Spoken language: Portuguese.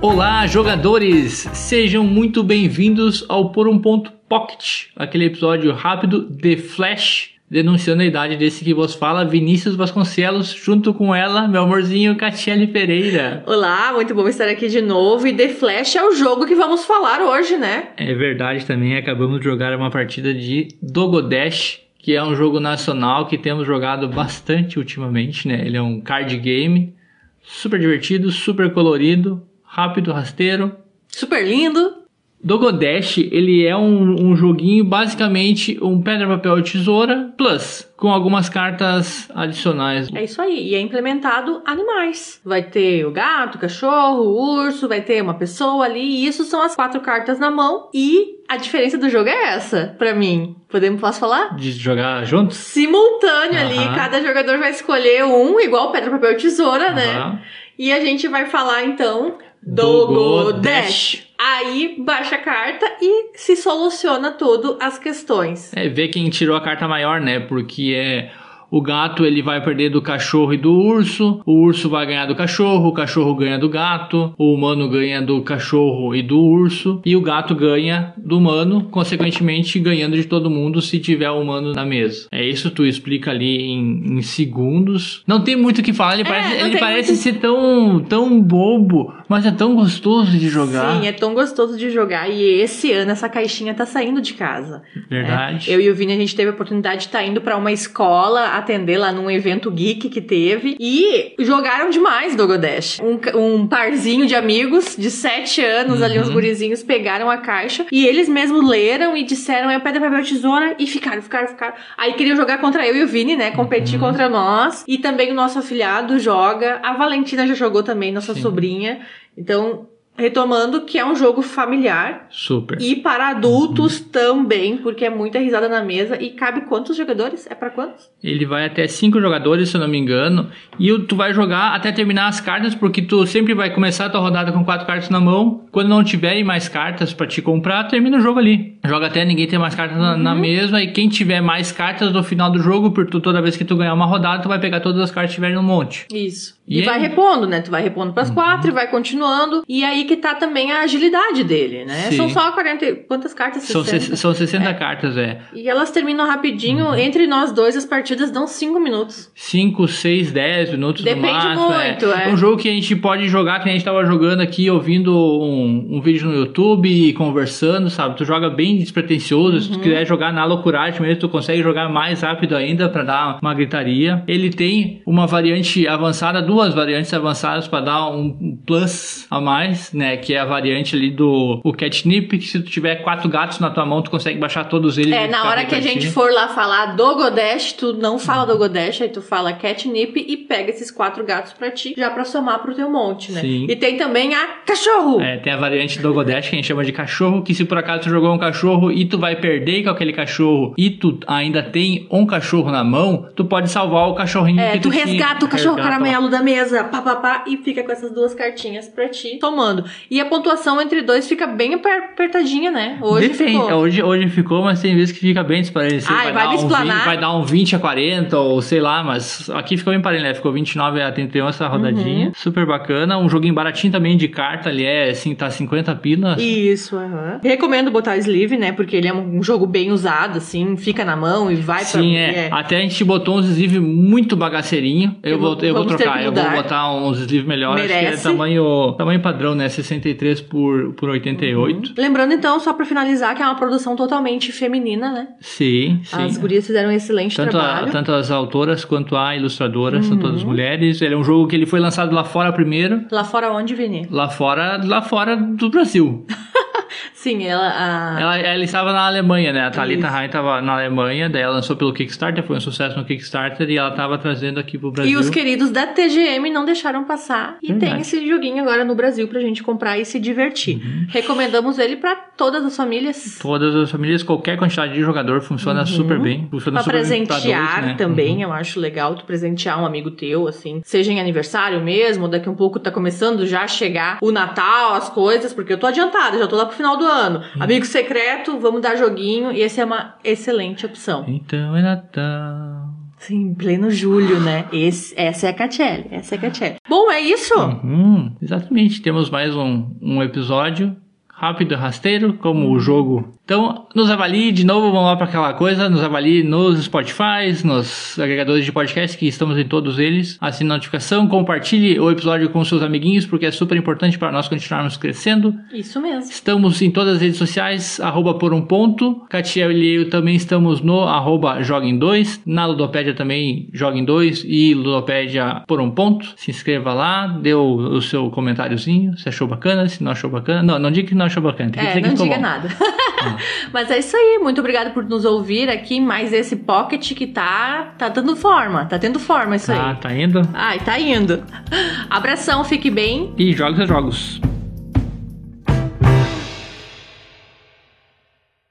Olá, jogadores! Sejam muito bem-vindos ao Por um Ponto Pocket, aquele episódio rápido de Flash, denunciando a idade desse que vos fala, Vinícius Vasconcelos, junto com ela, meu amorzinho, Catiele Pereira. Olá, muito bom estar aqui de novo. E The Flash é o jogo que vamos falar hoje, né? É verdade também, acabamos de jogar uma partida de Dogodash, que é um jogo nacional que temos jogado bastante ultimamente, né? Ele é um card game, super divertido, super colorido, rápido, rasteiro. Super lindo. Dogodash, ele é um, um joguinho basicamente um pedra, papel e tesoura plus, com algumas cartas adicionais. É isso aí. E é implementado animais. Vai ter o gato, o cachorro, o urso, vai ter uma pessoa ali. E isso são as quatro cartas na mão. E a diferença do jogo é essa, pra mim. Podemos, posso falar? De jogar juntos? Simultâneo ali. Aham. Cada jogador vai escolher um, igual pedra, papel e tesoura, né? E a gente vai falar então Dogodash. Aí baixa a carta e se soluciona tudo as questões. É, ver quem tirou a carta maior, né? Porque é. O gato ele vai perder do cachorro e do urso, o urso vai ganhar do cachorro, o cachorro ganha do gato, o humano ganha do cachorro e do urso, e o gato ganha do humano, consequentemente ganhando de todo mundo se tiver o humano na mesa. É isso tu explica ali em, em segundos. Não tem muito o que falar, ele É, parece, ele parece muito- ser tão, tão bobo, mas é tão gostoso de jogar. Sim, é tão gostoso de jogar. E esse ano essa caixinha tá saindo de casa. Verdade. É, Eu e o Vini, a gente teve a oportunidade de estar indo pra uma escola atender lá num evento geek que teve. E jogaram demais Dogodash. Um, um parzinho de amigos de sete anos ali, uns Uhum. gurizinhos, pegaram a caixa e eles mesmos leram e disseram é pedra, papel, tesoura e ficaram, ficaram, ficaram. Aí queriam jogar contra eu e o Vini, né? Competir Uhum. contra nós. E também o nosso afilhado joga. A Valentina já jogou também, nossa Sim. sobrinha. Então, retomando que é um jogo familiar. Super. E para adultos também, porque é muita risada na mesa. E cabe quantos jogadores? É para quantos? Ele vai até cinco jogadores, se eu não me engano. E tu vai jogar até terminar as cartas, porque tu sempre vai começar a tua rodada com quatro cartas na mão. Quando não tiverem mais cartas pra te comprar, termina o jogo ali. Joga até ninguém ter mais cartas na, Uhum. na mesa. E quem tiver mais cartas no final do jogo, por tu, toda vez que tu ganhar uma rodada, tu vai pegar todas as cartas que tiverem no monte. Isso. E E, vai repondo, né? Tu vai repondo pras quatro e vai continuando. E aí que tá também a agilidade dele, né? Sim. São só 40. e- Quantas cartas? São, 60. se- são 60 cartas, é. E elas terminam rapidinho. Uhum. Entre nós dois, as partidas dão 5 minutos. 5, 6, 10 minutos Depende máximo. muito, é. um jogo que a gente pode jogar, que a gente tava jogando aqui, ouvindo um, um vídeo no YouTube e conversando, sabe? Tu joga bem despretensioso. Se tu quiser jogar na loucuragem mesmo, tu consegue jogar mais rápido ainda pra dar uma gritaria. Ele tem uma variante avançada, duas variantes avançadas pra dar um plus a mais, né? Que é a variante ali do o catnip, que se tu tiver quatro gatos na tua mão, tu consegue baixar todos eles. É, na hora que a gente for lá falar Dogodash, tu não fala Dogodash, aí tu fala Catnip e pega esses quatro gatos pra ti, já pra somar pro teu monte, né? Sim. E tem também a cachorro. É, tem a variante do Godash que a gente chama de cachorro, que se por acaso tu jogou um cachorro e tu vai perder com aquele cachorro e tu ainda tem um cachorro na mão, tu pode salvar o cachorrinho É, que tu tinha. resgata o cachorro caramelo da mesa, pá, pá, pá, e fica com essas duas cartinhas pra ti, tomando. E a pontuação entre dois fica bem aper- apertadinha, né? Hoje Depende, ficou. Hoje, hoje ficou, mas tem vezes que fica bem disparelho. Ai, vai dar me um explanar? 20, vai dar um 20 a 40, ou sei lá, mas aqui ficou bem parelho, né? Ficou 29 a 31 essa rodadinha. Uhum. Super bacana. Um joguinho baratinho também de carta, ali é assim, tá 50 pilas. Isso, aham. Recomendo botar sleeve, né? Porque ele é um jogo bem usado, assim, fica na mão e vai Sim, pra. é. Até a gente botou uns sleeve muito bagaceirinho. Eu, Eu vou, eu vou trocar. Eu vou mudar. botar uns sleeve melhores. Acho que é Merece. tamanho, tamanho padrão, né? 63 por, por 88. Lembrando, então, só pra finalizar, que é uma produção totalmente feminina, né? Sim, sim. As gurias fizeram um excelente Tanto, a- trabalho. tanto as autoras quanto a ilustradora são todas Uhum. mulheres. Ele é um jogo que ele foi lançado lá fora primeiro. Lá fora onde, Vini? Lá fora, lá fora do Brasil. Sim, ela. a- Ela, ela estava na Alemanha, né? A Thalita. Rain estava na Alemanha, daí ela lançou pelo Kickstarter, foi um sucesso no Kickstarter e ela estava trazendo aqui pro Brasil. E os queridos da TGM não deixaram passar. E Verdade. tem esse joguinho agora no Brasil pra gente comprar e se divertir. Uhum. Recomendamos ele pra todas as famílias. Todas as famílias, qualquer quantidade de jogador funciona super bem. Funciona Uhum. Pra super bem pra presentear dois, né? também, Uhum. eu acho legal tu presentear um amigo teu, assim. Seja em aniversário mesmo, daqui um pouco tá começando já a chegar o Natal, as coisas, porque eu tô adiantada, já tô lá pro final do ano. Uhum. Amigo secreto, vamos dar joguinho, e essa é uma excelente opção. Então é Natal. Sim, pleno julho, né? Esse, essa é a Catiele, essa é a Catiele. Bom, é isso? Uhum, exatamente. Temos mais um, um episódio rápido, rasteiro, como o jogo. Então, nos avalie de novo, vamos lá para aquela coisa, nos avalie nos Spotify, nos agregadores de podcast, que estamos em todos eles. Assine a notificação, compartilhe o episódio com seus amiguinhos, porque é super importante para nós continuarmos crescendo. Isso mesmo. Estamos em todas as redes sociais, arroba por um ponto. Catiel e eu também estamos no arroba joguem 2. Na Ludopédia também joguem 2 e Ludopédia por um ponto. Se inscreva lá, dê o, o seu comentáriozinho, se achou bacana, se não achou bacana. Não, não diga que não achou bacana, tem que É, dizer que não ficou diga bom. nada. Mas é isso aí, muito obrigada por nos ouvir aqui, mais esse pocket que tá, tá dando forma, tá tendo forma isso Tá, aí. tá indo. Ai, tá indo. Abração, fique bem. E joga seus jogos.